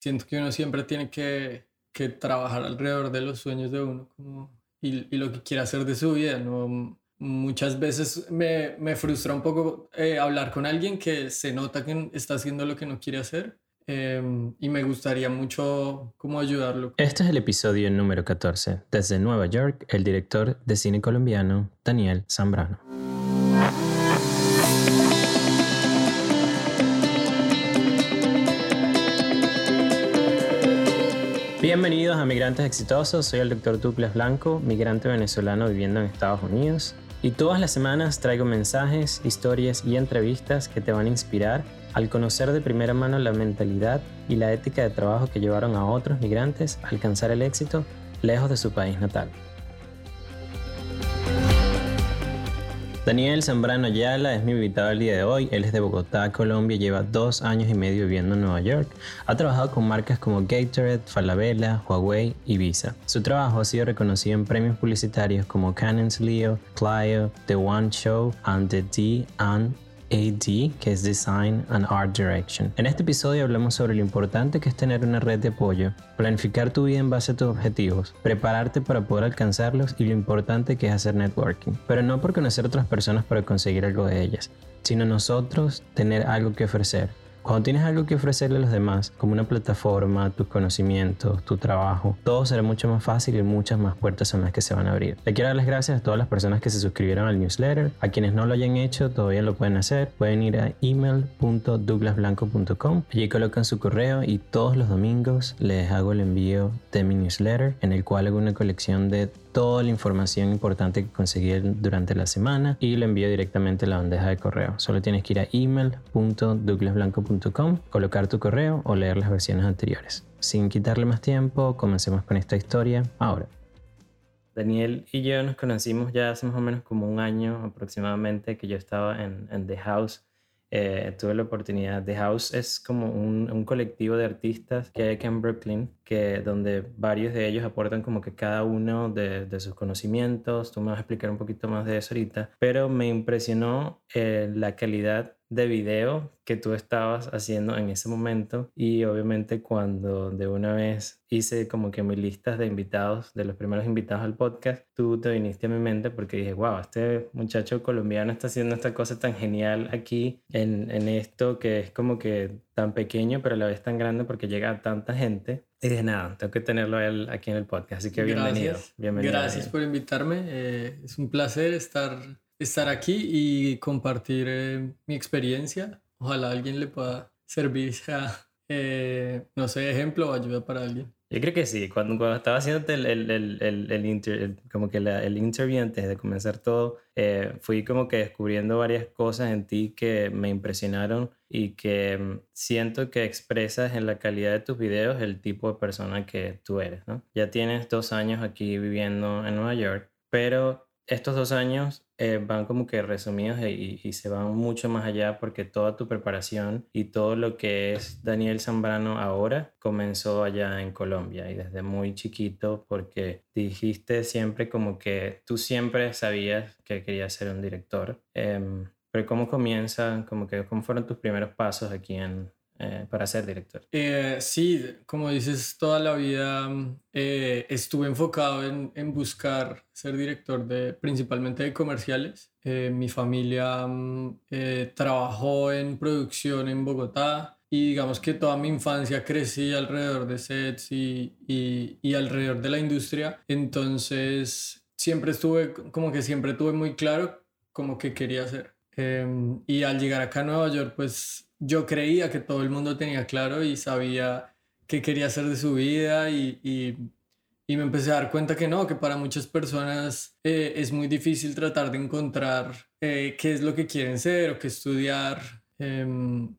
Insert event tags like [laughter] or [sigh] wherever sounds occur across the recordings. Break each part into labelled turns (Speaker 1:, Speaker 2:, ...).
Speaker 1: siento que uno siempre tiene que, que trabajar alrededor de los sueños de uno y, y, lo que quiere hacer de su vida. ¿no? Muchas veces me, me frustra un poco eh, hablar con alguien que se nota que está haciendo lo que no quiere hacer. Eh, y me gustaría mucho cómo ayudarlo.
Speaker 2: Este es el episodio número 14. Desde Nueva York, el director de cine colombiano, Daniel Zambrano. Bienvenidos a Migrantes Exitosos, soy el doctor Douglas Blanco, migrante venezolano viviendo en Estados Unidos. Y todas las semanas traigo mensajes, historias y entrevistas que te van a inspirar al conocer de primera mano la mentalidad y la ética de trabajo que llevaron a otros migrantes a alcanzar el éxito lejos de su país natal. Daniel Zambrano Ayala es mi invitado el día de hoy. Él es de Bogotá, Colombia, lleva dos años y medio viviendo en Nueva York. Ha trabajado con marcas como Gatorade, Falabella, Huawei y Visa. Su trabajo ha sido reconocido en premios publicitarios como Canon's Leo, Clio, The One Show and The D and AD, que es Design and Art Direction. En este episodio hablamos sobre lo importante que es tener una red de apoyo, planificar tu vida en base a tus objetivos, prepararte para poder alcanzarlos y lo importante que es hacer networking. Pero no por conocer otras personas para conseguir algo de ellas, sino nosotros tener algo que ofrecer cuando tienes algo que ofrecerle a los demás, como una plataforma, tus conocimientos, tu trabajo, todo será mucho más fácil y muchas más puertas son las que se van a abrir. Le quiero dar las gracias a todas las personas que se suscribieron al newsletter. A quienes no lo hayan hecho, todavía lo pueden hacer. Pueden ir a email.douglasblanco.com. Allí colocan su correo y todos los domingos les hago el envío de mi newsletter, en el cual hago una colección de toda la información importante que conseguí durante la semana y lo envío directamente a la bandeja de correo. Solo tienes que ir a email.douglasblanco.com, colocar tu correo o leer las versiones anteriores. Sin quitarle más tiempo, comencemos con esta historia ahora. Daniel y yo nos conocimos ya hace más o menos como un año aproximadamente que yo estaba en, en The House eh, tuve la oportunidad. The House es como un, colectivo de artistas que hay en Brooklyn, que, donde varios de ellos aportan como que cada uno de, de sus conocimientos. Tú me vas a explicar un poquito más de eso ahorita. Pero me impresionó eh, la calidad de video que tú estabas haciendo en ese momento y obviamente cuando de una vez hice como que mi listas de invitados, de los primeros invitados al podcast, tú te viniste a mi mente porque dije, wow, este muchacho colombiano está haciendo esta cosa tan genial aquí en, en esto que es como que tan pequeño pero a la vez tan grande porque llega a tanta gente. Y dije, nada, tengo que tenerlo él aquí en el podcast, así que bienvenido.
Speaker 1: Gracias, bienvenido Gracias por invitarme, eh, es un placer estar estar aquí y compartir eh, mi experiencia. Ojalá alguien le pueda servir sea, eh, no sé, ejemplo o ayuda para alguien.
Speaker 2: Yo creo que sí. Cuando, cuando estaba haciendo el, el, el, el, como que el interview antes de comenzar todo, eh, fui como que descubriendo varias cosas en ti que me impresionaron y que mm, siento que expresas en la calidad de tus videos el tipo de persona que tú eres, ¿no? Ya tienes dos años aquí viviendo en Nueva York, pero estos dos años eh, van como que resumidos e, y, se van mucho más allá porque toda tu preparación y todo lo que es Daniel Zambrano ahora comenzó allá en Colombia y desde muy chiquito porque dijiste siempre como que tú siempre sabías que querías ser un director. Em, pero ¿cómo comienza? Como que, ¿Cómo fueron tus primeros pasos aquí en, eh, para ser director?
Speaker 1: Eh, sí, como dices, toda la vida eh, estuve enfocado en, buscar ser director de principalmente de comerciales. mi familia mm, trabajó en producción en Bogotá y digamos que toda mi infancia crecí alrededor de sets y, y, y alrededor de la industria. Entonces siempre estuve, como que siempre tuve muy claro como que quería hacer. Em, y al llegar acá a Nueva York, pues yo creía que todo el mundo tenía claro y sabía qué quería hacer de su vida y, y, me empecé a dar cuenta que no, que para muchas personas eh, es muy difícil tratar de encontrar eh, qué es lo que quieren ser o qué estudiar. Em,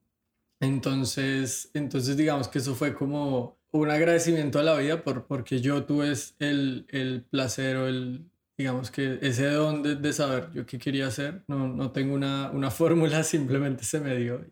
Speaker 1: entonces, entonces digamos que eso fue como un agradecimiento a la vida por, porque yo tuve el, el placer o el, digamos que ese don de, de, saber yo qué quería hacer. No, no tengo una, una [laughs] fórmula, simplemente se me dio.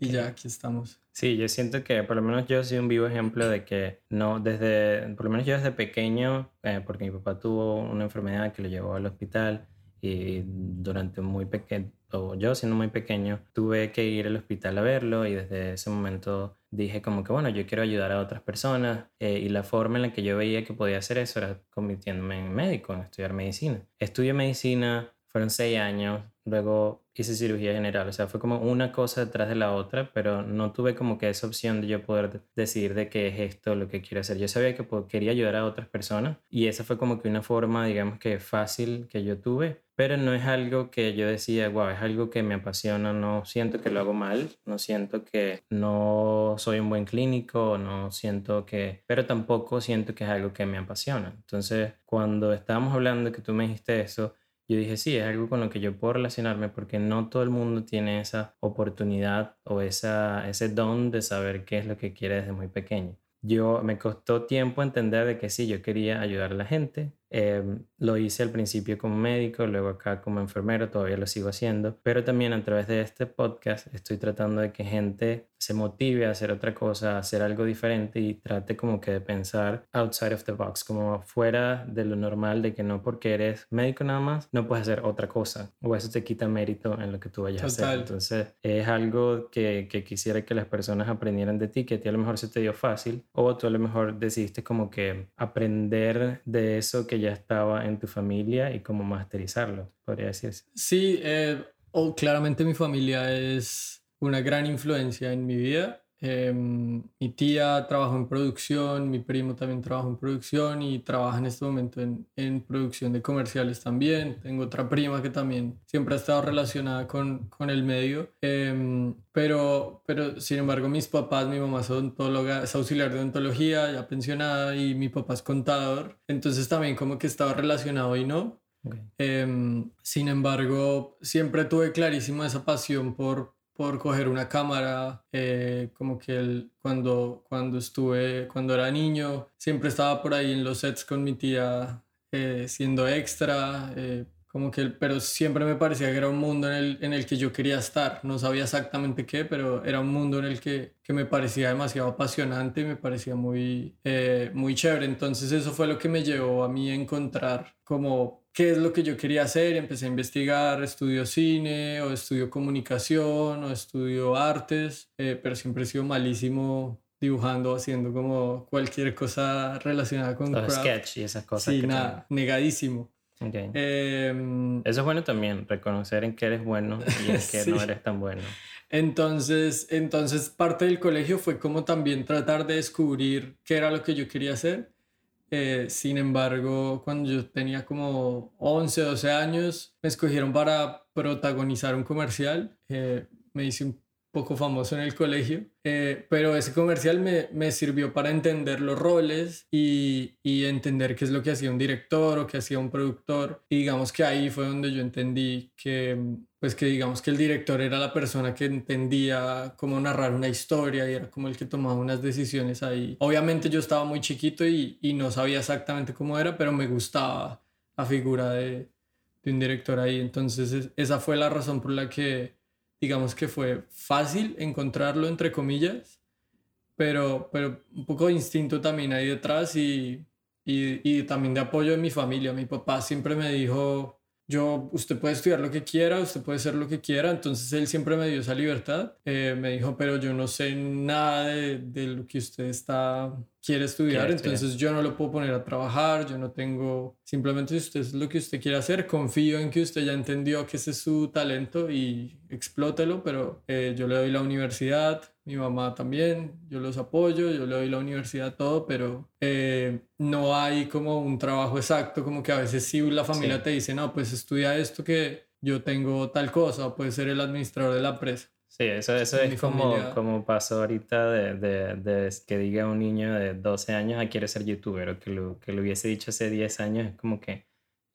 Speaker 1: Y ya aquí estamos.
Speaker 2: Sí, yo siento que por lo menos yo soy un vivo ejemplo de que no, desde, por lo menos yo desde pequeño, eh, porque mi papá tuvo una enfermedad que lo llevó al hospital y durante muy pequeño, o yo siendo muy pequeño, tuve que ir al hospital a verlo y desde ese momento dije como que, bueno, yo quiero ayudar a otras personas eh, y la forma en la que yo veía que podía hacer eso era convirtiéndome en médico, en estudiar medicina. Estudié medicina, fueron seis años, luego hice cirugía general, o sea, fue como una cosa detrás de la otra, pero no tuve como que esa opción de yo poder decidir de qué es esto lo que quiero hacer. Yo sabía que quería ayudar a otras personas y esa fue como que una forma, digamos que fácil que yo tuve, pero no es algo que yo decía, wow, es algo que me apasiona, no siento que lo hago mal, no siento que no soy un buen clínico, no siento que, pero tampoco siento que es algo que me apasiona. Entonces, cuando estábamos hablando que tú me dijiste eso, yo dije, sí, es algo con lo que yo puedo relacionarme porque no todo el mundo tiene esa oportunidad o esa, ese don de saber qué es lo que quiere desde muy pequeño. Yo me costó tiempo entender de que sí, yo quería ayudar a la gente, Em, lo hice al principio como médico, luego acá como enfermero, todavía lo sigo haciendo, pero también a través de este podcast estoy tratando de que gente se motive a hacer otra cosa, a hacer algo diferente y trate como que de pensar outside of the box, como fuera de lo normal, de que no porque eres médico nada más, no puedes hacer otra cosa o eso te quita mérito en lo que tú vayas a hacer. Entonces es algo que, que quisiera que las personas aprendieran de ti, que a ti a lo mejor se te dio fácil o tú a lo mejor decidiste como que aprender de eso que ya estaba en tu familia y cómo masterizarlo, podría decirse.
Speaker 1: Sí, eh, claramente mi familia es una gran influencia en mi vida. Em, mi tía trabajó en producción, mi primo también trabaja en producción y trabaja en este momento en, en, producción de comerciales también. Tengo otra prima que también siempre ha estado relacionada con, con el medio. Em, pero, pero sin embargo mis papás, mi mamá es odontóloga, es auxiliar de odontología, ya pensionada, y mi papá es contador. Entonces también como que estaba relacionado y no. Em, sin embargo, siempre tuve clarísimo esa pasión por, por coger una cámara, eh, como que el, cuando, cuando estuve, cuando era niño, siempre estaba por ahí en los sets con mi tía eh, siendo extra, eh, como que, pero siempre me parecía que era un mundo en el, en el que yo quería estar, no sabía exactamente qué, pero era un mundo en el que, que me parecía demasiado apasionante y me parecía muy, muy chévere, entonces eso fue lo que me llevó a mí a encontrar como qué es lo que yo quería hacer, empecé a investigar, estudio cine o estudio comunicación o estudio artes, eh, pero siempre he sido malísimo dibujando, haciendo como cualquier cosa relacionada con
Speaker 2: craft. sketch y esas cosas.
Speaker 1: Sí, nada, negadísimo.
Speaker 2: Em, Eso es bueno también, reconocer en qué eres bueno y en [laughs] qué no eres tan bueno.
Speaker 1: Entonces, entonces, parte del colegio fue como también tratar de descubrir qué era lo que yo quería hacer eh, sin embargo, cuando yo tenía como 11, 12 años, me escogieron para protagonizar un comercial. Eh, me hice un poco famoso en el colegio, eh, pero ese comercial me, me, sirvió para entender los roles y, y, entender qué es lo que hacía un director o qué hacía un productor. Y digamos que ahí fue donde yo entendí que, pues que digamos que el director era la persona que entendía cómo narrar una historia y era como el que tomaba unas decisiones ahí. Obviamente yo estaba muy chiquito y, y no sabía exactamente cómo era, pero me gustaba la figura de, de un director ahí. Entonces esa fue la razón por la que digamos que fue fácil encontrarlo, entre comillas, pero, pero un poco de instinto también ahí detrás y, y, y también de apoyo de mi familia. Mi papá siempre me dijo, yo, usted puede estudiar lo que quiera, usted puede ser lo que quiera, entonces él siempre me dio esa libertad. Eh, me dijo, pero yo no sé nada de, de, lo que usted está, quiere estudiar, entonces yo no lo puedo poner a trabajar, yo no tengo, simplemente si usted es lo que usted quiere hacer, confío en que usted ya entendió que ese es su talento y explótelo, pero eh, yo le doy la universidad, mi mamá también, yo los apoyo, yo le doy la universidad, todo, pero eh, no hay como un trabajo exacto, como que a veces sí la familia te dice, no, pues estudia esto que yo tengo tal cosa, o puede ser el administrador de la empresa.
Speaker 2: Sí, eso, eso es como, como pasó ahorita de, de, de, que diga un niño de 12 años, ah, quiere ser youtuber, o que lo, que lo hubiese dicho hace 10 años, es como que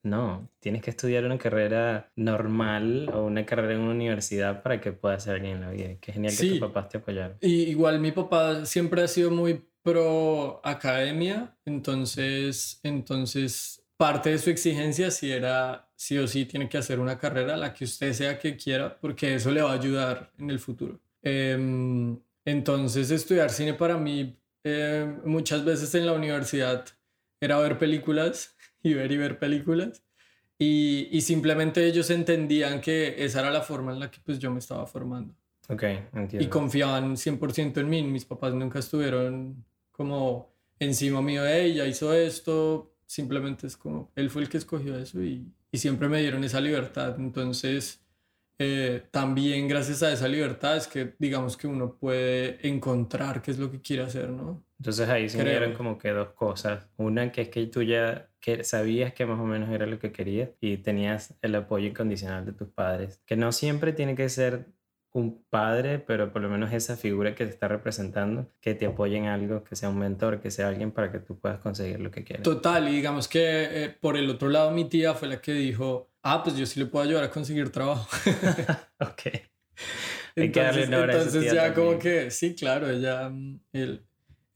Speaker 2: no, tienes que estudiar una carrera normal o una carrera en una universidad para que puedas ser alguien en la vida. Qué genial que tus papás te apoyaron.
Speaker 1: Y igual mi papá siempre ha sido muy pro academia, entonces, entonces parte de su exigencia sí era, sí o sí, tiene que hacer una carrera, la que usted sea que quiera, porque eso le va a ayudar en el futuro. Em, entonces, estudiar cine para mí, em, muchas veces en la universidad era ver películas y ver y ver películas. Y, y, simplemente ellos entendían que esa era la forma en la que pues yo me estaba formando.
Speaker 2: Ok, entiendo.
Speaker 1: Y confiaban 100% en mí. Mis papás nunca estuvieron como encima mío de ella, hizo esto. Simplemente es como, él fue el que escogió eso y, y siempre me dieron esa libertad. Entonces, eh, también gracias a esa libertad es que digamos que uno puede encontrar qué es lo que quiere hacer, ¿no?
Speaker 2: Entonces ahí se dieron como que dos cosas. Una que es que tú ya que sabías que más o menos era lo que querías y tenías el apoyo incondicional de tus padres, que no siempre tiene que ser un padre, pero por lo menos esa figura que te está representando, que te apoye en algo, que sea un mentor, que sea alguien para que tú puedas conseguir lo que quieres.
Speaker 1: Total, y digamos que eh, por el otro lado mi tía fue la que dijo, ah, pues yo sí le puedo ayudar a conseguir trabajo. [laughs]
Speaker 2: ok.
Speaker 1: entonces, entonces ya como que, sí, claro, ella, mm,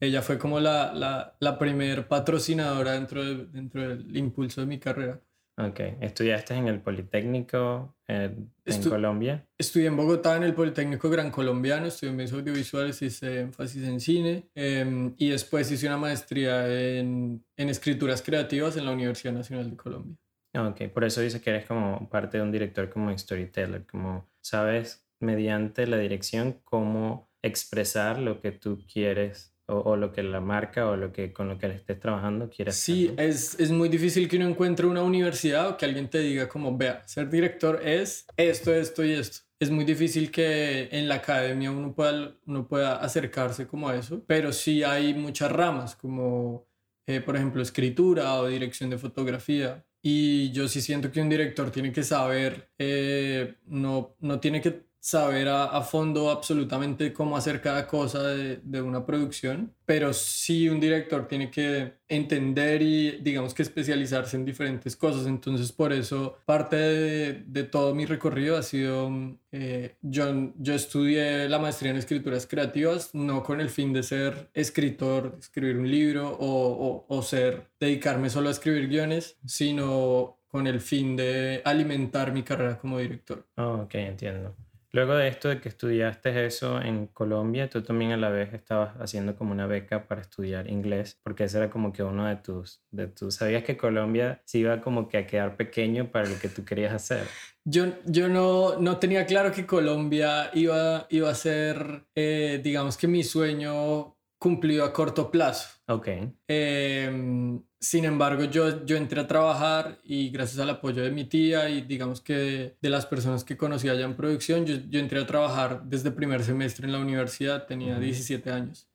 Speaker 1: ella fue como la, la, la primer patrocinadora dentro, dentro del impulso de mi carrera.
Speaker 2: Ok, ¿estudiaste en el Politécnico en, Colombia?
Speaker 1: Estudié en Bogotá en el Politécnico Gran Colombiano, estudié en medios audiovisuales, hice énfasis en cine em, y después hice una maestría en, en, escrituras creativas en la Universidad Nacional de Colombia.
Speaker 2: Ok, por eso dices que eres como parte de un director como storyteller, como sabes mediante la dirección cómo expresar lo que tú quieres o, lo que la marca o lo que con lo que le estés trabajando quieras.
Speaker 1: Sí, es, es, muy difícil que uno encuentre una universidad o que alguien te diga como, vea, ser director es esto, esto y esto. Es muy difícil que en la academia uno pueda, uno pueda acercarse como a eso, pero sí hay muchas ramas como, eh, por ejemplo, escritura o dirección de fotografía. Y yo sí siento que un director tiene que saber, eh, no, no tiene que saber a, fondo absolutamente cómo hacer cada cosa de, una producción, pero sí un director tiene que entender y digamos que especializarse en diferentes cosas. Entonces por eso parte de, todo mi recorrido ha sido, eh, yo, yo estudié la maestría en escrituras creativas, no con el fin de ser escritor, escribir un libro o, o, ser, dedicarme solo a escribir guiones, sino con el fin de alimentar mi carrera como director.
Speaker 2: Oh, ok, entiendo. Luego de esto de que estudiaste eso en Colombia, tú también a la vez estabas haciendo como una beca para estudiar inglés, porque ese era como que uno de tus, de tus, sabías que Colombia se iba como que a quedar pequeño para lo que tú querías hacer.
Speaker 1: Yo, yo no, no tenía claro que Colombia iba, iba a ser, eh, digamos que mi sueño cumplido a corto plazo.
Speaker 2: Ok.
Speaker 1: Em, sin embargo, yo, yo entré a trabajar y gracias al apoyo de mi tía y digamos que de, las personas que conocí allá en producción, yo, yo, entré a trabajar desde primer semestre en la universidad, tenía 17 años.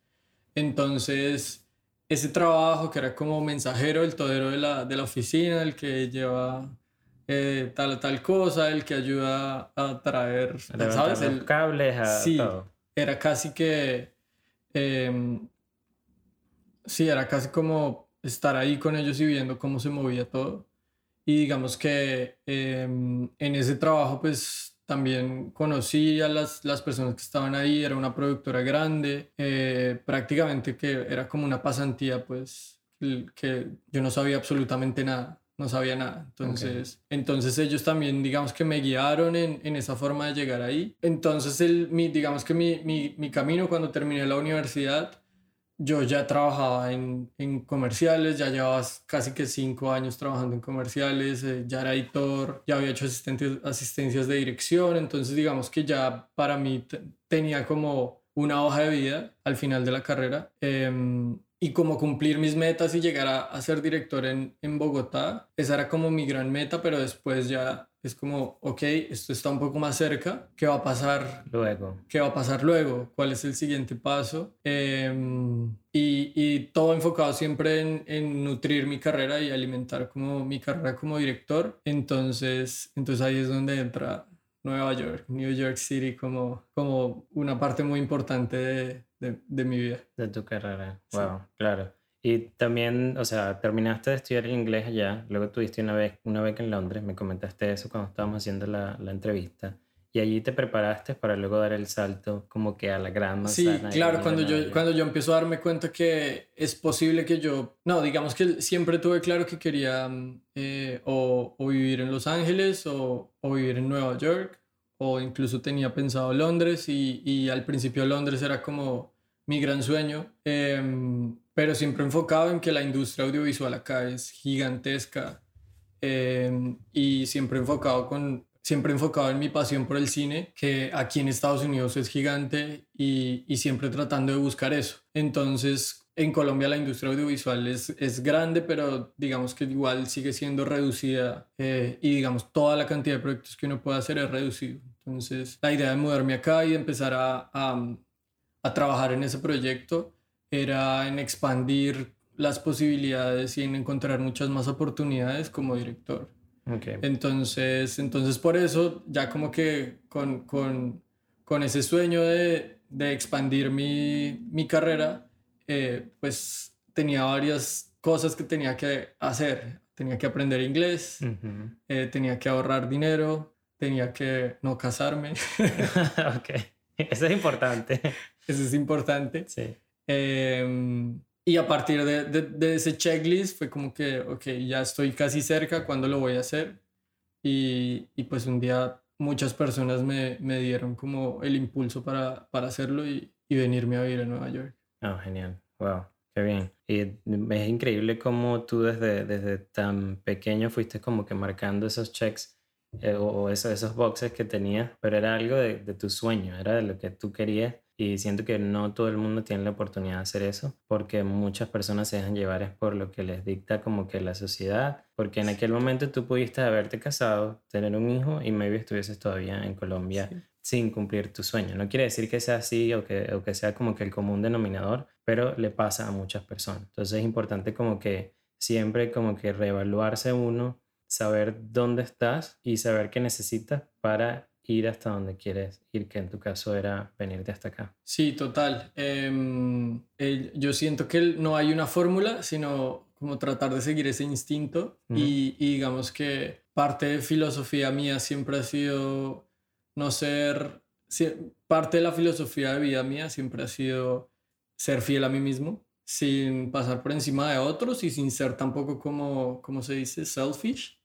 Speaker 1: Entonces, ese trabajo que era como mensajero, el todero de la, de la oficina, el que lleva eh, tal tal cosa, el que ayuda a traer,
Speaker 2: ¿sabes? El, cables, a
Speaker 1: sí, Era casi que Em, sí, era casi como estar ahí con ellos y viendo cómo se movía todo. Y digamos que em, en ese trabajo pues también conocí a las, las personas que estaban ahí, era una productora grande, eh, prácticamente que era como una pasantía pues que yo no sabía absolutamente nada no sabía nada. Entonces, entonces ellos también, digamos que me guiaron en, en esa forma de llegar ahí. Entonces, el, mi, digamos que mi, mi, mi, camino cuando terminé la universidad, yo ya trabajaba en, en comerciales, ya llevaba casi que cinco años trabajando en comerciales, eh, ya era editor, ya había hecho asistencias de dirección, entonces digamos que ya para mí tenía como una hoja de vida al final de la carrera. Eh, y como cumplir mis metas y llegar a, ser director en, en, Bogotá. Esa era como mi gran meta, pero después ya es como, ok, esto está un poco más cerca, ¿qué va a pasar
Speaker 2: luego?
Speaker 1: ¿Qué va a pasar luego? ¿Cuál es el siguiente paso? Em, y, y, todo enfocado siempre en, en, nutrir mi carrera y alimentar como mi carrera como director. Entonces, entonces ahí es donde entra Nueva York, New York City como, como una parte muy importante de, de, mi vida.
Speaker 2: De tu carrera, wow, claro. Y también, o sea, terminaste de estudiar inglés allá, luego tuviste una, vez, una beca en Londres, me comentaste eso cuando estábamos haciendo la, la entrevista. Y allí te preparaste para luego dar el salto como que a la gran
Speaker 1: manzana. Sí, claro, cuando yo, cuando yo empiezo a darme cuenta que es posible que yo, no, digamos que siempre tuve claro que quería mm, eh, o, o, vivir en Los Ángeles o, o, vivir en Nueva York o incluso tenía pensado Londres y, y al principio Londres era como mi gran sueño, em, pero siempre enfocado en que la industria audiovisual acá es gigantesca em, y siempre enfocado con siempre enfocado en mi pasión por el cine, que aquí en Estados Unidos es gigante y, y siempre tratando de buscar eso. Entonces, en Colombia la industria audiovisual es, es grande, pero digamos que igual sigue siendo reducida eh, y digamos toda la cantidad de proyectos que uno puede hacer es reducido. Entonces, la idea de mudarme acá y empezar a, a, a trabajar en ese proyecto era en expandir las posibilidades y en encontrar muchas más oportunidades como director. Entonces, entonces por eso ya como que con, con, con ese sueño de, de expandir mi, mi carrera, eh, pues tenía varias cosas que tenía que hacer. Tenía que aprender inglés, eh, tenía que ahorrar dinero, tenía que no casarme. [laughs]
Speaker 2: ok, eso es importante. [laughs]
Speaker 1: Eso es importante. Sí. Em, y a partir de, de, ese checklist fue como que, ok, ya estoy casi cerca, ¿cuándo lo voy a hacer? Y, y pues un día muchas personas me, me, dieron como el impulso para, para hacerlo y, y, venirme a vivir a Nueva York.
Speaker 2: Oh, genial. Wow, qué bien. Y es increíble cómo tú desde, desde tan pequeño fuiste como que marcando esos checks eh, o, esos, esos boxes que tenías, pero era algo de, de tu sueño, era de lo que tú querías y siento que no todo el mundo tiene la oportunidad de hacer eso, porque muchas personas se dejan llevar es por lo que les dicta como que la sociedad, porque en aquel momento tú pudiste haberte casado, tener un hijo y maybe estuvieses todavía en Colombia sin cumplir tu sueño. No quiere decir que sea así o que, o que sea como que el común denominador, pero le pasa a muchas personas. Entonces es importante como que siempre como que reevaluarse uno, saber dónde estás y saber qué necesitas para ir hasta donde quieres ir, que en tu caso era venirte hasta acá.
Speaker 1: Sí, total. Em, yo siento que no hay una fórmula, sino como tratar de seguir ese instinto y, digamos que parte de filosofía mía siempre ha sido no ser, parte de la filosofía de vida mía siempre ha sido ser fiel a mí mismo sin pasar por encima de otros y sin ser tampoco como, como se dice, selfish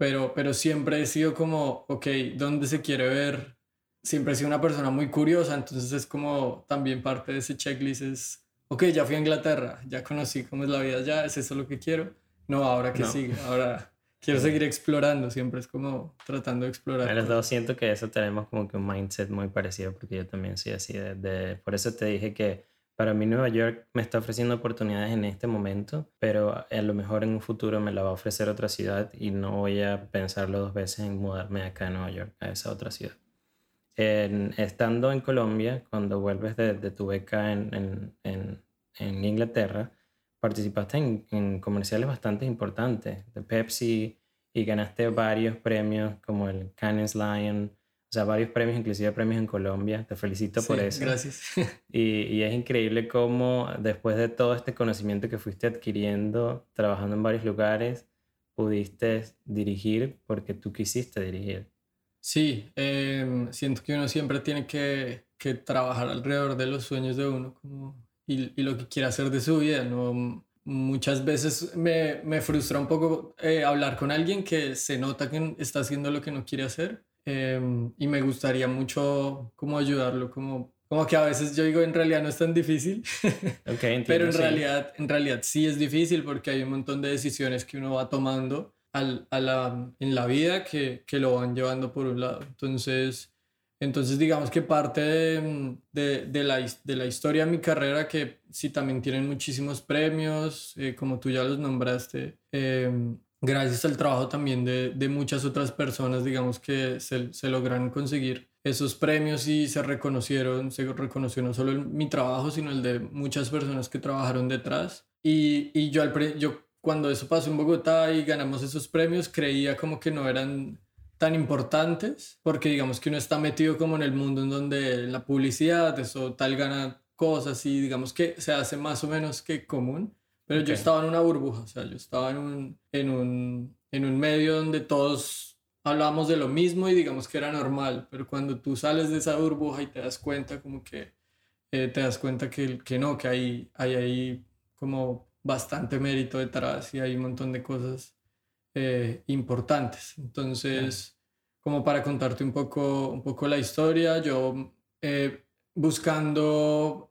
Speaker 1: pero, pero siempre he sido como, ok, ¿dónde se quiere ver? Siempre he sido una persona muy curiosa, entonces es como también parte de ese checklist es, ok, ya fui a Inglaterra, ya conocí cómo es la vida ya es eso lo que quiero. No, ahora que sigue, ahora quiero seguir explorando, siempre es como tratando de explorar.
Speaker 2: A los dos siento que eso tenemos como que un mindset muy parecido, porque yo también soy así, de, por eso te dije que para mí Nueva York me está ofreciendo oportunidades en este momento, pero a lo mejor en un futuro me la va a ofrecer otra ciudad y no voy a pensarlo dos veces en mudarme acá a Nueva York, a esa otra ciudad. estando en Colombia, cuando vuelves de, tu beca en, en, en, Inglaterra, participaste en, comerciales bastante importantes de Pepsi y ganaste varios premios como el Cannes Lion, o sea, varios premios, inclusive premios en Colombia. Te felicito por eso.
Speaker 1: Gracias. [laughs]
Speaker 2: Y, y, es increíble cómo después de todo este conocimiento que fuiste adquiriendo, trabajando en varios lugares, pudiste dirigir porque tú quisiste dirigir.
Speaker 1: Sí, em, siento que uno siempre tiene que, que, trabajar alrededor de los sueños de uno como, y, y, lo que quiere hacer de su vida. ¿no? Muchas veces me, me frustra un poco eh, hablar con alguien que se nota que está haciendo lo que no quiere hacer Em, y me gustaría mucho como ayudarlo, como, como que a veces yo digo en realidad no es tan difícil, [laughs] okay, pero en, realidad, en realidad sí es difícil porque hay un montón de decisiones que uno va tomando al, a la, en la vida que, que, lo van llevando por un lado. Entonces, entonces digamos que parte de, de, de, la, de la historia de mi carrera, que sí también tienen muchísimos premios, eh, como tú ya los nombraste, eh, gracias al trabajo también de, de muchas otras personas, digamos que se, se, lograron conseguir esos premios y se reconocieron, se reconoció no solo mi trabajo, sino el de muchas personas que trabajaron detrás. Y, y yo, al, yo cuando eso pasó en Bogotá y ganamos esos premios, creía como que no eran tan importantes, porque digamos que uno está metido como en el mundo en donde la publicidad, eso tal gana cosas y digamos que se hace más o menos que común. Pero yo estaba en una burbuja, o sea, yo estaba en un, en un, en un medio donde todos hablábamos de lo mismo y digamos que era normal, pero cuando tú sales de esa burbuja y te das cuenta como que eh, te das cuenta que, que no, que hay, hay ahí como bastante mérito detrás y hay un montón de cosas eh, importantes. Entonces, como para contarte un poco, un poco la historia, yo eh, buscando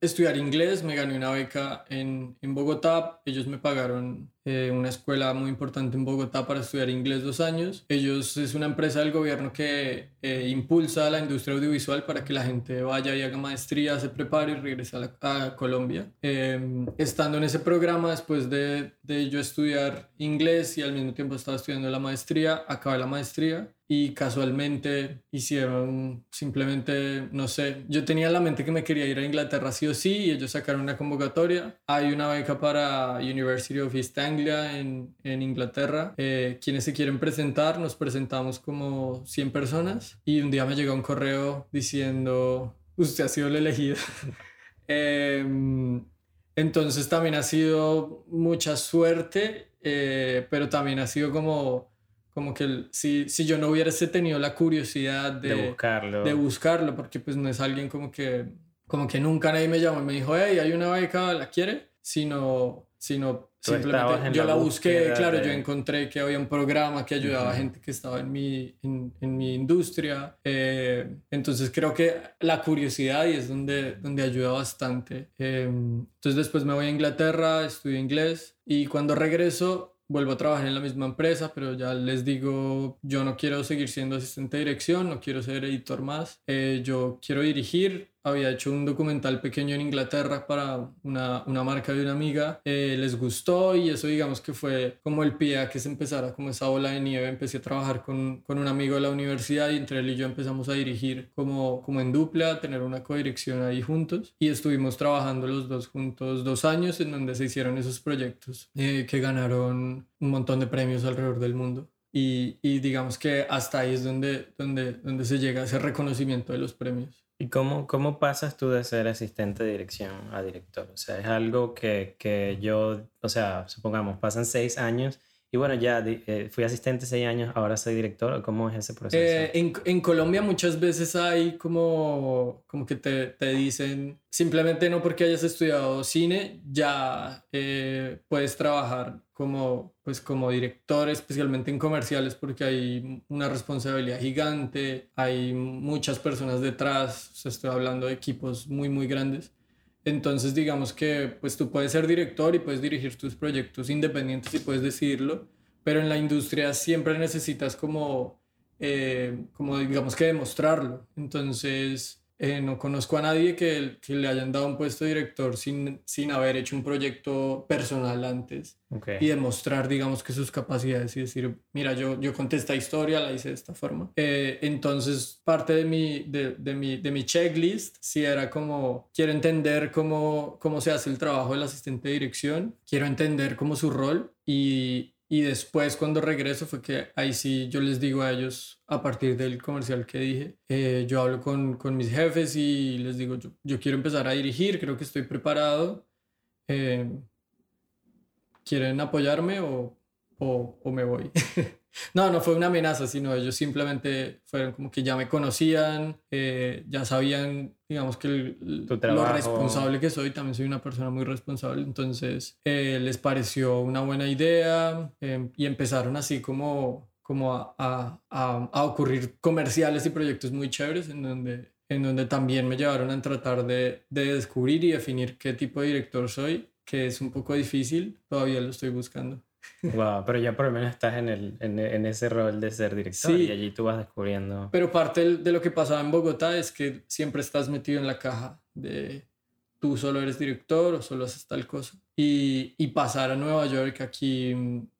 Speaker 1: estudiar inglés, me gané una beca en, en Bogotá, ellos me pagaron eh, una escuela muy importante en Bogotá para estudiar inglés dos años. Ellos es una empresa del gobierno que eh, impulsa la industria audiovisual para que la gente vaya y haga maestría, se prepare y regrese a, Colombia. Em, estando en ese programa, después de, de yo estudiar inglés y al mismo tiempo estaba estudiando la maestría, acabé la maestría y casualmente hicieron simplemente, no sé, yo tenía en la mente que me quería ir a Inglaterra sí o sí y ellos sacaron una convocatoria. Hay una beca para University of East Anglia en, en Inglaterra. Eh, quienes se quieren presentar, nos presentamos como 100 personas y un día me llegó un correo diciendo, usted ha sido el elegido. [laughs] Em, entonces también ha sido mucha suerte, eh, pero también ha sido como como que si, si yo no hubiese tenido la curiosidad de,
Speaker 2: buscarlo.
Speaker 1: de buscarlo, porque pues no es alguien como que, como que nunca nadie me llamó y me dijo, hey, hay una beca, ¿la quiere? Sino, sino simplemente yo la, busqué, claro, yo encontré que había un programa que ayudaba a gente que estaba en mi, en, en mi industria. Eh, entonces creo que la curiosidad y es donde, donde ayuda bastante. Eh, entonces después me voy a Inglaterra, estudio inglés y cuando regreso vuelvo a trabajar en la misma empresa, pero ya les digo, yo no quiero seguir siendo asistente de dirección, no quiero ser editor más, eh, yo quiero dirigir había hecho un documental pequeño en Inglaterra para una, una marca de una amiga, eh, les gustó y eso digamos que fue como el pie a que se empezara como esa ola de nieve. Empecé a trabajar con, con un amigo de la universidad y entre él y yo empezamos a dirigir como, como en dupla, tener una codirección ahí juntos y estuvimos trabajando los dos juntos dos años en donde se hicieron esos proyectos eh, que ganaron un montón de premios alrededor del mundo. Y, y, digamos que hasta ahí es donde, donde, donde se llega ese reconocimiento de los premios.
Speaker 2: ¿Y cómo, cómo pasas tú de ser asistente de dirección a director? O sea, es algo que, que yo, o sea, supongamos, pasan seis años y bueno, ya eh, fui asistente seis años, ahora soy director. ¿Cómo es ese proceso?
Speaker 1: Eh, en, en, Colombia muchas veces hay como, como que te, te, dicen, simplemente no porque hayas estudiado cine, ya eh, puedes trabajar como, pues, como director, especialmente en comerciales, porque hay una responsabilidad gigante, hay muchas personas detrás, o sea, estoy hablando de equipos muy, muy grandes. Entonces, digamos que pues tú puedes ser director y puedes dirigir tus proyectos independientes y puedes decidirlo, pero en la industria siempre necesitas como, eh, como digamos que demostrarlo. Entonces, eh, no conozco a nadie que, que, le hayan dado un puesto de director sin, sin haber hecho un proyecto personal antes y demostrar, digamos, que sus capacidades y decir, mira, yo, yo conté esta historia, la hice de esta forma. Eh, entonces, parte de mi, de, de, mi, de mi checklist, si era como, quiero entender cómo, cómo se hace el trabajo del asistente de dirección, quiero entender cómo su rol y, y después cuando regreso fue que ahí sí yo les digo a ellos, a partir del comercial que dije, eh, yo hablo con, con, mis jefes y les digo, yo, yo, quiero empezar a dirigir, creo que estoy preparado. Eh, ¿Quieren apoyarme o, o, o me voy? [laughs] No, no fue una amenaza, sino ellos simplemente fueron como que ya me conocían, eh, ya sabían, digamos que lo responsable que soy, también soy una persona muy responsable, entonces eh, les pareció una buena idea em, y empezaron así como, como a, a, a, ocurrir comerciales y proyectos muy chéveres en donde, en donde también me llevaron a tratar de, de descubrir y definir qué tipo de director soy, que es un poco difícil, todavía lo estoy buscando.
Speaker 2: Wow, pero ya por lo menos estás en, el, en, en ese rol de ser director y allí tú vas descubriendo.
Speaker 1: Pero parte de lo que pasaba en Bogotá es que siempre estás metido en la caja de tú solo eres director o solo haces tal cosa. Y, y pasar a Nueva York, aquí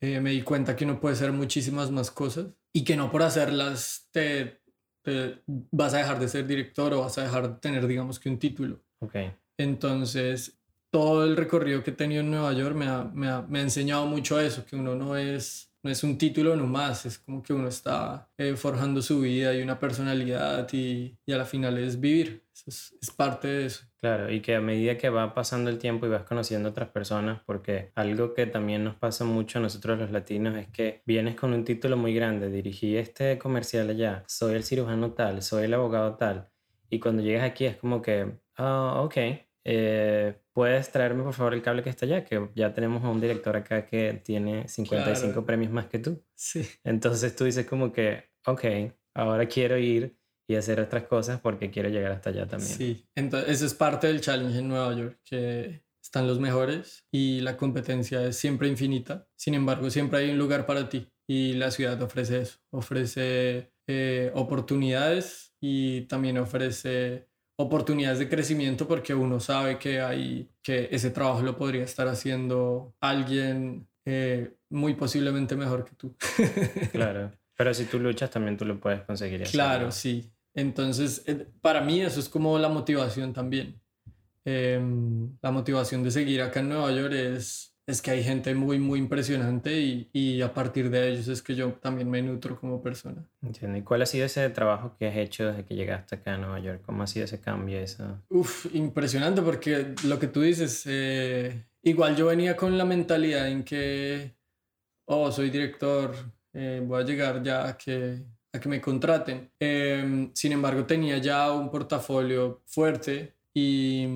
Speaker 1: eh, me di cuenta que uno puede hacer muchísimas más cosas y que no por hacerlas te, te, vas a dejar de ser director o vas a dejar de tener, digamos que un título.
Speaker 2: Okay.
Speaker 1: Entonces, todo el recorrido que he tenido en Nueva York me ha, me ha, me ha enseñado mucho eso, que uno no es, no es un título nomás, es como que uno está eh, forjando su vida y una personalidad y, y a la final es vivir, es, es, parte de eso.
Speaker 2: Claro, y que a medida que va pasando el tiempo y vas conociendo otras personas, porque algo que también nos pasa mucho a nosotros los latinos es que vienes con un título muy grande, dirigí este comercial allá, soy el cirujano tal, soy el abogado tal, y cuando llegas aquí es como que, oh, ok, eh, ¿puedes traerme por favor el cable que está allá? Que ya tenemos a un director acá que tiene 55 premios más que tú.
Speaker 1: Sí.
Speaker 2: Entonces tú dices como que, ok, ahora quiero ir y hacer otras cosas porque quiero llegar hasta allá también.
Speaker 1: Sí, entonces eso es parte del challenge en Nueva York, que están los mejores y la competencia es siempre infinita. Sin embargo, siempre hay un lugar para ti y la ciudad ofrece eso, ofrece eh, oportunidades y también ofrece oportunidades de crecimiento porque uno sabe que hay que ese trabajo lo podría estar haciendo alguien eh, muy posiblemente mejor que tú. [laughs]
Speaker 2: claro, pero si tú luchas también tú lo puedes conseguir.
Speaker 1: Claro, sí. Entonces, eh, para mí eso es como la motivación también. Em, la motivación de seguir acá en Nueva York es, es que hay gente muy, muy impresionante y, y, a partir de ellos es que yo también me nutro como persona.
Speaker 2: Entiendo. ¿Y cuál ha sido ese trabajo que has hecho desde que llegaste acá a Nueva York? ¿Cómo ha sido ese cambio? Eso?
Speaker 1: Uf, impresionante porque lo que tú dices, eh, igual yo venía con la mentalidad en que, oh, soy director, eh, voy a llegar ya a que, a que me contraten. Em, sin embargo, tenía ya un portafolio fuerte y,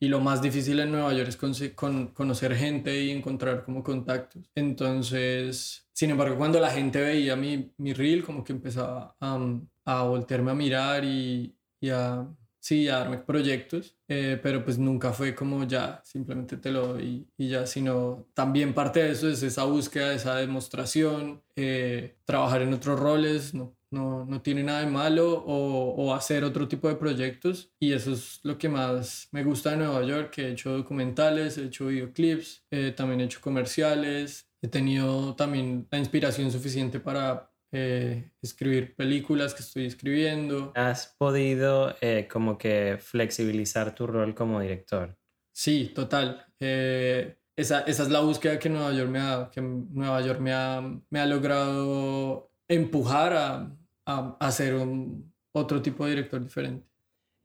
Speaker 1: y, lo más difícil en Nueva York es con, conocer gente y encontrar como contactos. Entonces, sin embargo, cuando la gente veía mi, mi reel, como que empezaba a, a voltearme a mirar y, y a, sí, a darme proyectos, eh, pero pues nunca fue como ya, simplemente te lo doy y, ya, sino también parte de eso es esa búsqueda, esa demostración, eh, trabajar en otros roles, no no, no tiene nada de malo o, o, hacer otro tipo de proyectos y eso es lo que más me gusta de Nueva York, que he hecho documentales, he hecho videoclips, eh, también he hecho comerciales, he tenido también la inspiración suficiente para eh, escribir películas que estoy escribiendo.
Speaker 2: ¿Has podido eh, como que flexibilizar tu rol como director?
Speaker 1: Sí, total. esa, esa, es la búsqueda que Nueva York me ha, que Nueva York me ha, me ha logrado empujar a, a, hacer un, otro tipo de director diferente.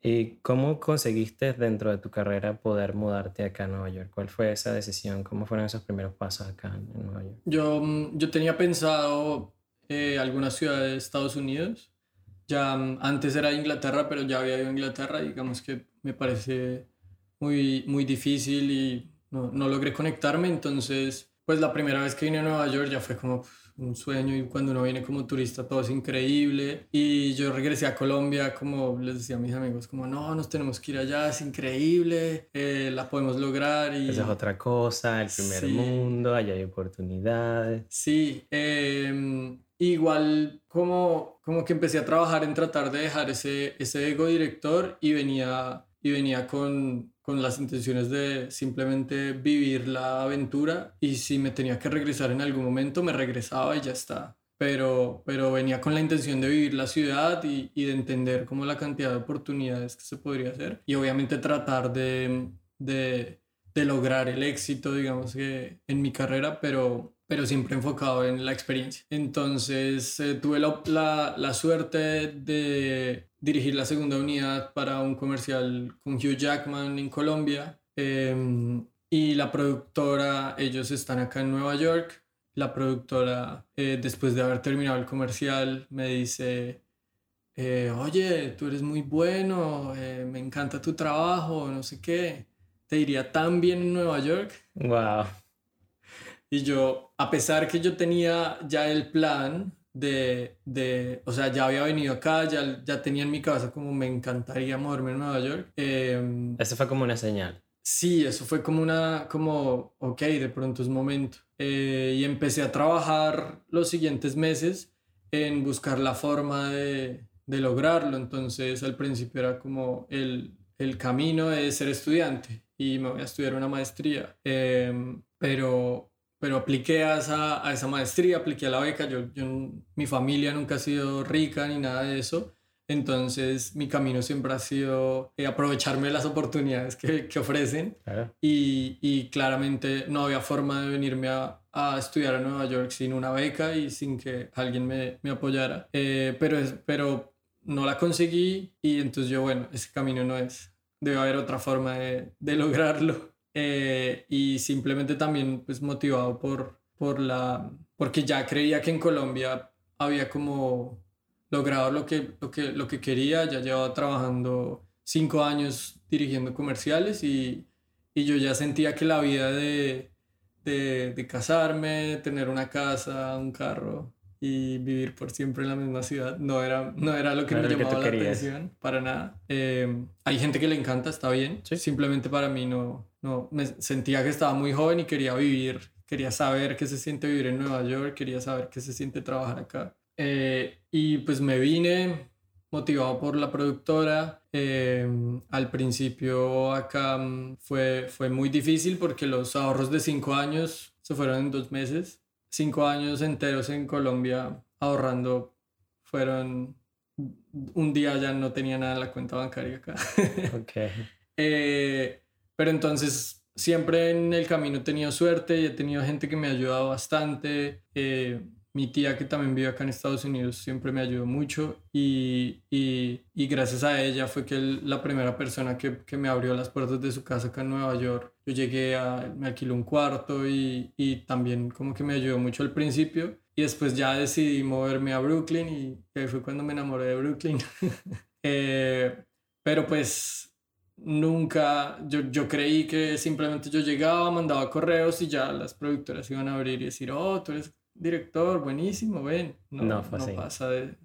Speaker 2: ¿Y cómo conseguiste dentro de tu carrera poder mudarte acá a Nueva York? ¿Cuál fue esa decisión? ¿Cómo fueron esos primeros pasos acá en Nueva York?
Speaker 1: Yo, mm, yo tenía pensado eh, alguna ciudad de Estados Unidos. Ya mm, antes era Inglaterra, pero ya había ido a Inglaterra. Digamos que me parece muy, muy difícil y no, no logré conectarme. Entonces, pues la primera vez que vine a Nueva York ya fue como un sueño y cuando uno viene como turista todo es increíble y yo regresé a Colombia como les decía a mis amigos como no, nos tenemos que ir allá, es increíble, eh, la podemos lograr y...
Speaker 2: Esa es otra cosa, el primer mundo, allá hay oportunidades.
Speaker 1: Sí, em, igual como, como que empecé a trabajar en tratar de dejar ese, ese ego director y venía, y venía con con las intenciones de simplemente vivir la aventura y si me tenía que regresar en algún momento me regresaba y ya está. Pero, pero venía con la intención de vivir la ciudad y, y de entender como la cantidad de oportunidades que se podría hacer y obviamente tratar de, de, de lograr el éxito, digamos que en mi carrera, pero, pero siempre enfocado en la experiencia. Entonces eh, tuve la, la, suerte de dirigir la segunda unidad para un comercial con Hugh Jackman en Colombia. Em, y la productora, ellos están acá en Nueva York. La productora, eh, después de haber terminado el comercial, me dice, eh, oye, tú eres muy bueno, me encanta tu trabajo, no sé qué. Te iría tan bien en Nueva York.
Speaker 2: Wow.
Speaker 1: Y yo, a pesar que yo tenía ya el plan de, de o sea, ya había venido acá, ya, ya tenía en mi cabeza como me encantaría moverme en Nueva York. Eh,
Speaker 2: eso fue como una señal.
Speaker 1: Sí, eso fue como una, como, ok, de pronto es momento. Eh, y empecé a trabajar los siguientes meses en buscar la forma de, de lograrlo. Entonces, al principio era como el, el camino de ser estudiante y me voy a estudiar una maestría. Eh, pero pero apliqué a esa, a esa maestría, apliqué a la beca. Yo, yo, mi familia nunca ha sido rica ni nada de eso. Entonces mi camino siempre ha sido eh, aprovecharme de las oportunidades que, que ofrecen. Y, y, claramente no había forma de venirme a, a, estudiar a Nueva York sin una beca y sin que alguien me, me apoyara. Eh, pero, es, pero no la conseguí y entonces yo, bueno, ese camino no es. Debe haber otra forma de, de lograrlo. Eh, y simplemente también pues motivado por, por la, porque ya creía que en Colombia había como logrado lo que, lo que, lo que quería, ya llevaba trabajando cinco años dirigiendo comerciales y, y yo ya sentía que la vida de, de, de, casarme, tener una casa, un carro, y vivir por siempre en la misma ciudad. No era, no era lo que me llamaba la atención, para nada. Em, hay gente que le encanta, está bien. Simplemente para mí no, no, me sentía que estaba muy joven y quería vivir, quería saber qué se siente vivir en Nueva York, quería saber qué se siente trabajar acá. Eh, y pues me vine motivado por la productora. Em, al principio acá mm, fue, fue muy difícil porque los ahorros de cinco años se fueron en dos meses cinco años enteros en Colombia ahorrando fueron un día ya no tenía nada en la cuenta bancaria acá. [laughs]
Speaker 2: Okay.
Speaker 1: Eh, pero entonces siempre en el camino he tenido suerte y he tenido gente que me ha ayudado bastante. Eh, mi tía que también vive acá en Estados Unidos siempre me ayudó mucho y, y, y gracias a ella fue que la primera persona que, que, me abrió las puertas de su casa acá en Nueva York. Yo llegué, a, me alquiló un cuarto y, y también como que me ayudó mucho al principio y después ya decidí moverme a Brooklyn y ahí fue cuando me enamoré de Brooklyn. [laughs] eh, pero pues nunca, yo, yo creí que simplemente yo llegaba, mandaba correos y ya las productoras iban a abrir y decir, oh, tú eres director, buenísimo, ven. No, no, pasa de,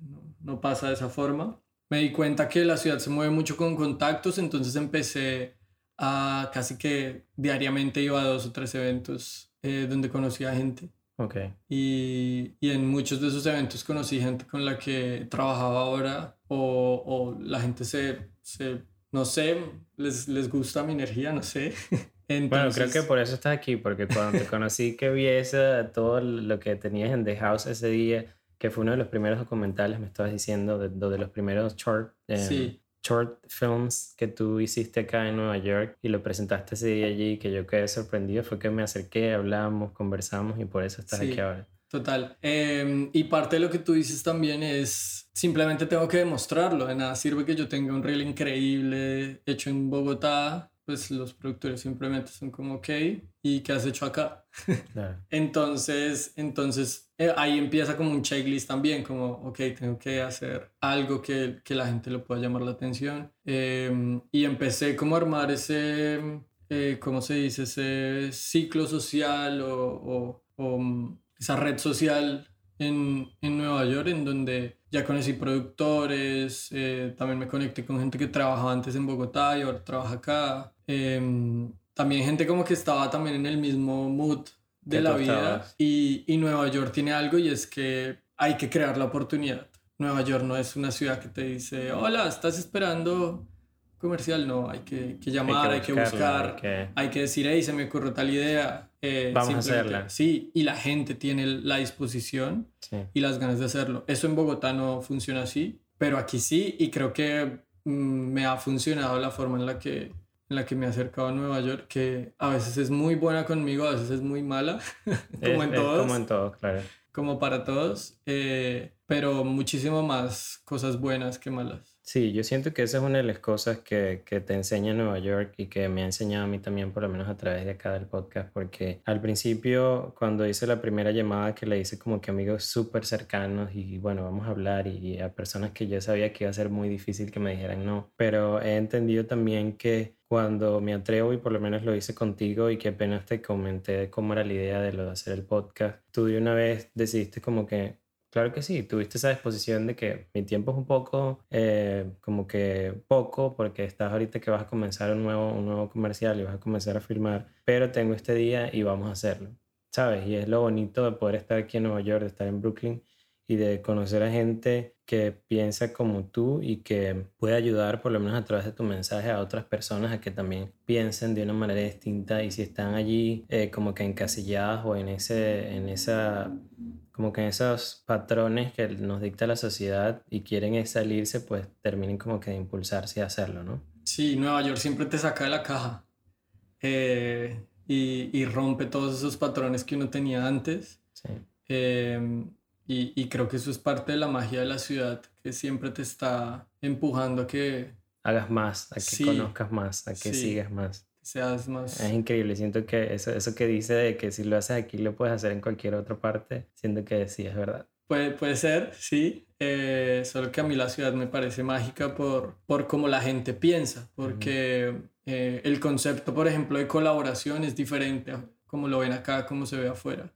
Speaker 1: no, pasa de esa forma. Me di cuenta que la ciudad se mueve mucho con contactos, entonces empecé a casi que diariamente iba a dos o tres eventos eh, donde conocía gente.
Speaker 2: Okay.
Speaker 1: Y, y, en muchos de esos eventos conocí gente con la que trabajaba ahora o, o la gente se, se, no sé, les, les gusta mi energía, no sé. [laughs]
Speaker 2: Bueno, creo que por eso estás aquí, porque cuando te conocí que vi todo lo que tenías en The House ese día, que fue uno de los primeros documentales, me estabas diciendo, de, de los primeros short, em, short films que tú hiciste acá en Nueva York y lo presentaste ese día allí, que yo quedé sorprendido, fue que me acerqué, hablamos, conversamos y por eso estás aquí ahora.
Speaker 1: Total. Em, y parte de lo que tú dices también es, simplemente tengo que demostrarlo. De nada sirve que yo tenga un reel increíble hecho en Bogotá pues los productores simplemente son como, ok, ¿y qué has hecho acá? [laughs] entonces, entonces eh, ahí empieza como un checklist también, como, ok, tengo que hacer algo que, que la gente lo pueda llamar la atención. Em, y empecé como a armar ese, eh, ¿cómo se dice? Ese ciclo social o, o, mm, esa red social en, en Nueva York en donde ya conocí productores, eh, también me conecté con gente que trabajaba antes en Bogotá y ahora trabaja acá. Em, también gente como que estaba también en el mismo mood de la vida. Y, y Nueva York tiene algo y es que hay que crear la oportunidad. Nueva York no es una ciudad que te dice, hola, estás esperando comercial, no, hay que, que llamar, hay que, buscar, hay que... decir, hey, se me ocurrió tal idea.
Speaker 2: Eh, Vamos a hacerla.
Speaker 1: Sí, y la gente tiene la disposición y las ganas de hacerlo. Eso en Bogotá no funciona así, pero aquí sí, y creo que mm, me ha funcionado la forma en la que en la que me he acercado a Nueva York, que a veces es muy buena conmigo, a veces es muy mala, [laughs] como en todos.
Speaker 2: como en todos, claro.
Speaker 1: Como para todos, eh, pero muchísimo más cosas buenas que malas.
Speaker 2: Sí, yo siento que esa es una de las cosas que, que, te enseña Nueva York y que me ha enseñado a mí también, por lo menos a través de acá del podcast, porque al principio, cuando hice la primera llamada que le hice como que amigos súper cercanos y bueno, vamos a hablar y a personas que yo sabía que iba a ser muy difícil que me dijeran no, pero he entendido también que cuando me atrevo y por lo menos lo hice contigo y que apenas te comenté cómo era la idea de lo de hacer el podcast, tú de una vez decidiste como que Claro que sí, tuviste esa disposición de que mi tiempo es un poco, eh, como que poco, porque estás ahorita que vas a comenzar un nuevo, un nuevo comercial y vas a comenzar a filmar, pero tengo este día y vamos a hacerlo, ¿sabes? Y es lo bonito de poder estar aquí en Nueva York, de estar en Brooklyn y de conocer a gente que piensa como tú y que puede ayudar por lo menos a través de tu mensaje a otras personas a que también piensen de una manera distinta y si están allí eh, como que encasilladas o en, ese, en esa como que esos patrones que nos dicta la sociedad y quieren salirse, pues terminen como que de impulsarse a hacerlo, ¿no?
Speaker 1: Sí, Nueva York siempre te saca de la caja eh, y, y, rompe todos esos patrones que uno tenía antes.
Speaker 2: Sí.
Speaker 1: Em, y, y, creo que eso es parte de la magia de la ciudad, que siempre te está empujando a que...
Speaker 2: Hagas más, a que conozcas más, a que sigas más
Speaker 1: seas más...
Speaker 2: Es increíble, siento que eso, eso que dice de que si lo haces aquí lo puedes hacer en cualquier otra parte, siento que sí, es verdad.
Speaker 1: Puede, puede ser, sí, eh, solo que a mí la ciudad me parece mágica por, por cómo la gente piensa, porque eh, el concepto, por ejemplo, de colaboración es diferente a como lo ven acá, como se ve afuera.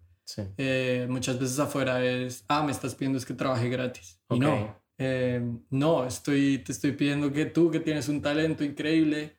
Speaker 1: Eh, muchas veces afuera es, ah, me estás pidiendo es que trabaje gratis. Y no, eh, no, estoy, te estoy pidiendo que tú, que tienes un talento increíble,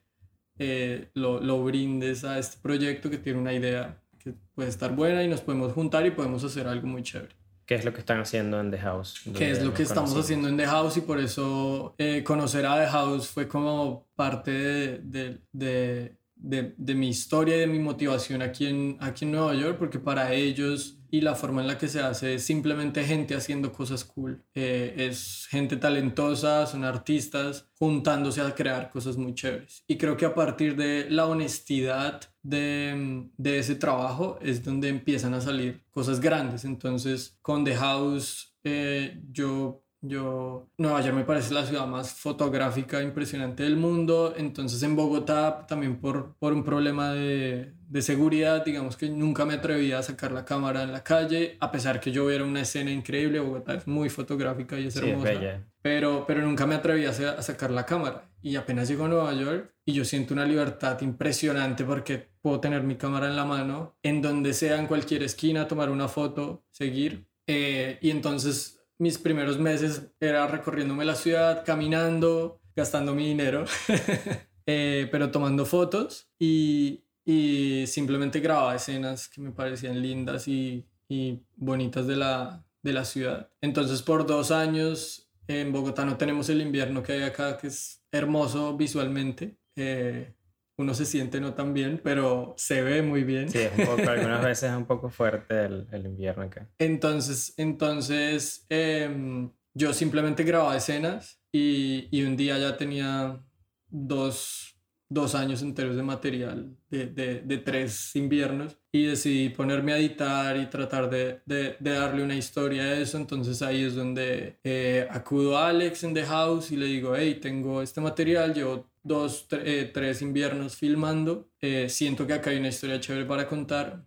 Speaker 1: eh, lo, lo brindes a este proyecto que tiene una idea que puede estar buena y nos podemos juntar y podemos hacer algo muy chévere.
Speaker 2: ¿Qué es lo que están haciendo en The House?
Speaker 1: ¿Qué es lo que estamos haciendo en The House? Y por eso conocer a The House fue como parte de, de, de, de, mi historia y de mi motivación aquí en, aquí en Nueva York, porque para ellos y la forma en la que se hace es simplemente gente haciendo cosas cool. Eh, es gente talentosa, son artistas juntándose a crear cosas muy chéveres. Y creo que a partir de la honestidad de, de ese trabajo es donde empiezan a salir cosas grandes. Entonces, con The House, eh, yo yo, Nueva York me parece la ciudad más fotográfica impresionante del mundo, entonces en Bogotá también por, por un problema de, de, seguridad, digamos que nunca me atrevía a sacar la cámara en la calle, a pesar que yo viera una escena increíble, Bogotá es muy fotográfica y es hermosa, Pero, pero nunca me atrevía a, sacar la cámara. Y apenas llego a Nueva York y yo siento una libertad impresionante porque puedo tener mi cámara en la mano, en donde sea, en cualquier esquina, tomar una foto, seguir. Eh, y entonces mis primeros meses era recorriéndome la ciudad, caminando, gastando mi dinero, [laughs] eh, pero tomando fotos y, y, simplemente grababa escenas que me parecían lindas y, y bonitas de la, de la ciudad. Entonces por dos años en Bogotá no tenemos el invierno que hay acá, que es hermoso visualmente. Eh, uno se siente no tan bien, pero se ve muy bien.
Speaker 2: Sí, un poco, [laughs] algunas veces es un poco fuerte el, el invierno acá.
Speaker 1: Entonces, entonces em, yo simplemente grababa escenas y, y, un día ya tenía dos, dos años enteros de material de, de, de, tres inviernos y decidí ponerme a editar y tratar de, de, darle una historia a eso. Entonces ahí es donde eh, acudo a Alex en The House y le digo, hey, tengo este material, llevo dos, eh, tres inviernos filmando. Eh, siento que acá hay una historia chévere para contar.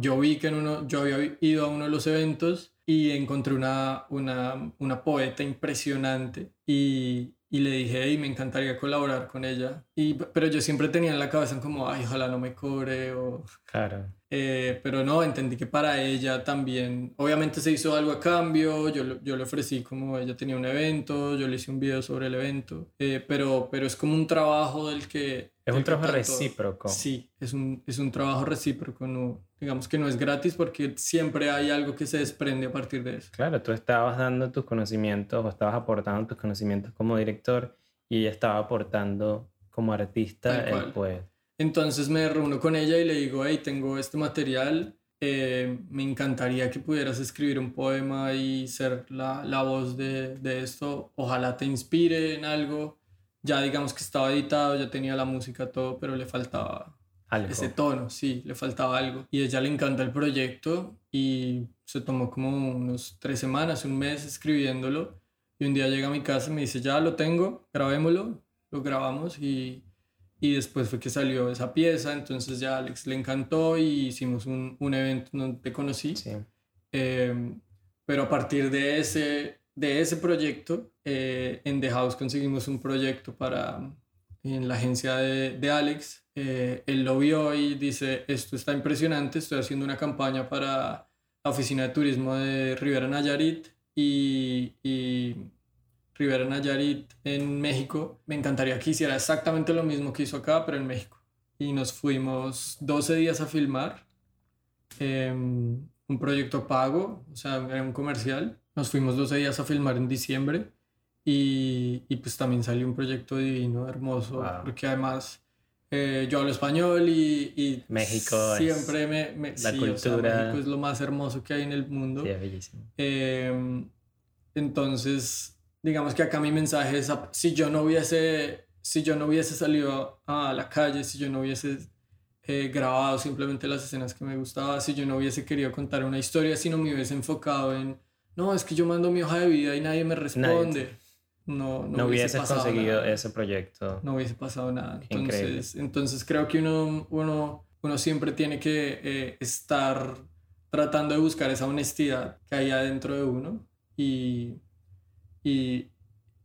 Speaker 1: Yo vi que en uno, yo había ido a uno de los eventos y encontré una, una, una poeta impresionante y, y le dije, hey, me encantaría colaborar con ella. Y, pero yo siempre tenía en la cabeza como, ay, ojalá no me cobre o...
Speaker 2: Claro.
Speaker 1: Eh, pero no, entendí que para ella también, obviamente se hizo algo a cambio, yo, yo le ofrecí como ella tenía un evento, yo le hice un video sobre el evento, eh, pero, pero es como un trabajo del que...
Speaker 2: Es un trabajo recíproco.
Speaker 1: Sí, es un, es un trabajo recíproco, no, digamos que no es gratis porque siempre hay algo que se desprende a partir de eso.
Speaker 2: Claro, tú estabas dando tus conocimientos o estabas aportando tus conocimientos como director y ella estaba aportando como artista, el pues
Speaker 1: entonces me reúno con ella y le digo, hey, tengo este material, eh, me encantaría que pudieras escribir un poema y ser la, la voz de, de, esto, ojalá te inspire en algo. Ya digamos que estaba editado, ya tenía la música, todo, pero le faltaba ese tono, sí, le faltaba algo. Y a ella le encanta el proyecto y se tomó como unos tres semanas, un mes escribiéndolo. Y un día llega a mi casa y me dice, ya lo tengo, grabémoslo, lo grabamos y y después fue que salió esa pieza, entonces ya a Alex le encantó y hicimos un, un evento donde te conocí. Sí. Em, pero a partir de ese, de ese proyecto, eh, en The House conseguimos un proyecto para, en la agencia de, de Alex. Eh, él lo vio y dice, esto está impresionante, estoy haciendo una campaña para la oficina de turismo de Rivera Nayarit y, y Rivera Nayarit en México. Me encantaría que hiciera exactamente lo mismo que hizo acá, pero en México. Y nos fuimos 12 días a filmar em, un proyecto pago, o sea, era un comercial. Nos fuimos 12 días a filmar en diciembre y, y pues también salió un proyecto divino, hermoso, porque además eh, yo hablo español y, y
Speaker 2: México
Speaker 1: siempre me,
Speaker 2: la cultura
Speaker 1: México es lo más hermoso que hay en el mundo.
Speaker 2: Sí, bellísimo.
Speaker 1: Em, entonces digamos que acá mi mensaje es, si yo no hubiese, si yo no hubiese salido a la calle, si yo no hubiese eh, grabado simplemente las escenas que me gustaba, si yo no hubiese querido contar una historia, si no me hubiese enfocado en, no, es que yo mando mi hoja de vida y nadie me responde. No,
Speaker 2: no, hubiese, conseguido ese proyecto.
Speaker 1: No hubiese pasado nada. Entonces, entonces creo que uno, uno, uno siempre tiene que eh, estar tratando de buscar esa honestidad que hay adentro de uno y, y,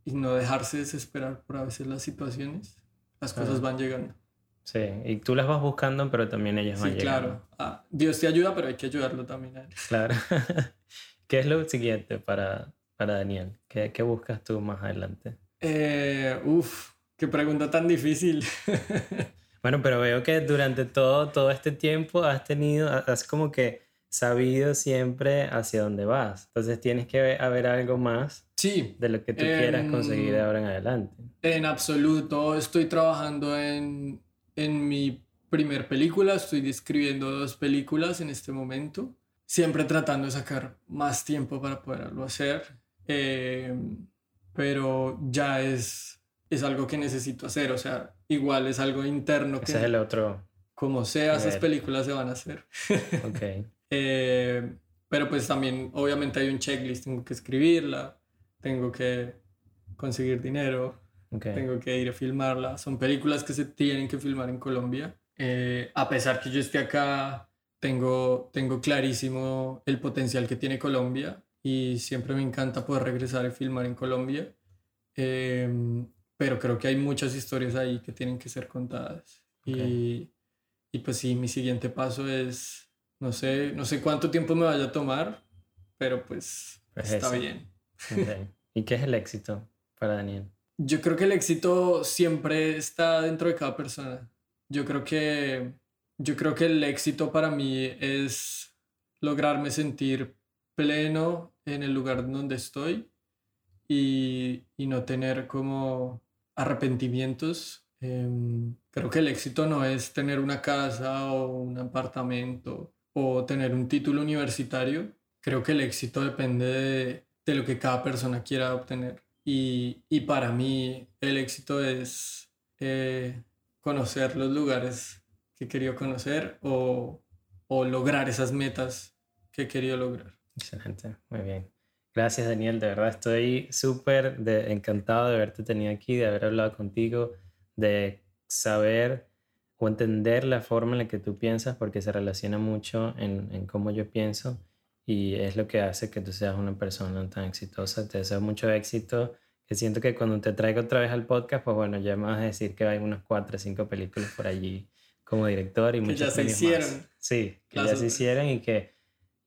Speaker 1: no dejarse desesperar por a veces las situaciones, las cosas van llegando.
Speaker 2: Sí, y tú las vas buscando, pero también ellas van
Speaker 1: Sí,
Speaker 2: llegando.
Speaker 1: claro. Ah, Dios te ayuda, pero hay que ayudarlo también a él.
Speaker 2: Claro. [laughs] ¿Qué es lo siguiente para, para Daniel? ¿Qué, ¿Qué buscas tú más adelante?
Speaker 1: Eh, uf, qué pregunta tan difícil. [laughs]
Speaker 2: Bueno, pero veo que durante todo, todo este tiempo has tenido, has como que sabido siempre hacia dónde vas. Entonces tienes que haber algo más
Speaker 1: sí,
Speaker 2: de lo que tú quieras
Speaker 1: Em,
Speaker 2: conseguir de ahora en adelante.
Speaker 1: en absoluto. Estoy trabajando en, en mi primer película. Estoy escribiendo dos películas en este momento. Siempre tratando de sacar más tiempo para poderlo hacer. Eh, pero ya es, es algo que necesito hacer. O sea, igual es algo interno que
Speaker 2: Ese es el otro.
Speaker 1: como sea, esas películas se van a hacer. [laughs]
Speaker 2: Ok.
Speaker 1: Eh, pero pues también, obviamente hay un checklist, tengo que escribirla, tengo que conseguir dinero,
Speaker 2: ok.
Speaker 1: tengo que ir a filmarla. Son películas que se tienen que filmar en Colombia. Eh, a pesar que yo esté acá, tengo, tengo clarísimo el potencial que tiene Colombia y siempre me encanta poder regresar y filmar en Colombia. Eh, pero creo que hay muchas historias ahí que tienen que ser contadas. Y, y pues sí, mi siguiente paso es, no sé, no sé cuánto tiempo me vaya a tomar, pero pues
Speaker 2: Pues
Speaker 1: está
Speaker 2: ese.
Speaker 1: bien.
Speaker 2: ok. ¿Y qué es el éxito para Daniel?
Speaker 1: Yo creo que el éxito siempre está dentro de cada persona. Yo creo que, yo creo que el éxito para mí es lograrme sentir pleno en el lugar donde estoy y, y no tener como arrepentimientos. Em, creo que el éxito no es tener una casa o un apartamento o tener un título universitario. Creo que el éxito depende de, lo que cada persona quiera obtener. Y, y para mí el éxito es eh, conocer los lugares que he querido conocer o, o lograr esas metas que he querido lograr.
Speaker 2: Excelente, muy bien. Gracias Daniel, de verdad estoy súper encantado de haberte tenido aquí, de haber hablado contigo, de saber o entender la forma en la que tú piensas, porque se relaciona mucho en, en cómo yo pienso y es lo que hace que tú seas una persona tan exitosa. Te deseo mucho éxito, que siento que cuando te traigo otra vez al podcast, pues bueno, ya me vas a decir que hay unas cuatro o cinco películas por allí como director y
Speaker 1: Que
Speaker 2: muchas
Speaker 1: ya se
Speaker 2: pelis más.
Speaker 1: hicieron.
Speaker 2: Sí, que
Speaker 1: Las
Speaker 2: ya se
Speaker 1: otras.
Speaker 2: hicieron y que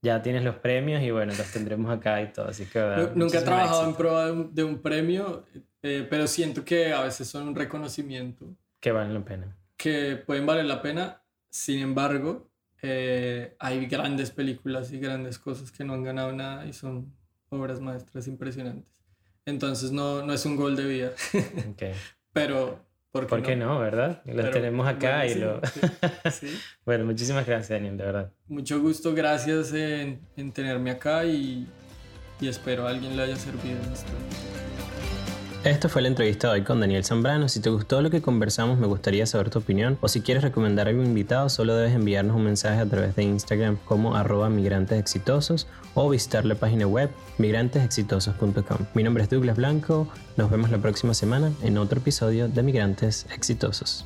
Speaker 2: ya tienes los premios y bueno, los tendremos acá y todo. Así que.
Speaker 1: Nunca he trabajado en
Speaker 2: éxito.
Speaker 1: prueba de un, de un premio, eh, pero siento que a veces son un reconocimiento
Speaker 2: Que valen la pena.
Speaker 1: Que pueden valer la pena. Sin embargo, eh, hay grandes películas y grandes cosas que no han ganado nada y son obras maestras impresionantes. Entonces no, no es un gol de vida, [laughs]
Speaker 2: Ok.
Speaker 1: pero ¿por qué,
Speaker 2: ¿Por qué no, verdad? Los
Speaker 1: Pero,
Speaker 2: tenemos acá y
Speaker 1: bueno,
Speaker 2: lo...
Speaker 1: sí, sí, sí. [laughs]
Speaker 2: bueno, muchísimas gracias, Daniel, de verdad.
Speaker 1: Mucho gusto, gracias en, en tenerme acá y, y espero a alguien le haya servido esto.
Speaker 2: Esto fue la entrevista de hoy con Daniel Zambrano. Si te gustó lo que conversamos, me gustaría saber tu opinión. O si quieres recomendar a algún invitado, solo debes enviarnos un mensaje a través de Instagram como arroba migrantes exitosos o visitar la página web migrantesexitosos.com. Mi nombre es Douglas Blanco. Nos vemos la próxima semana en otro episodio de Migrantes Exitosos.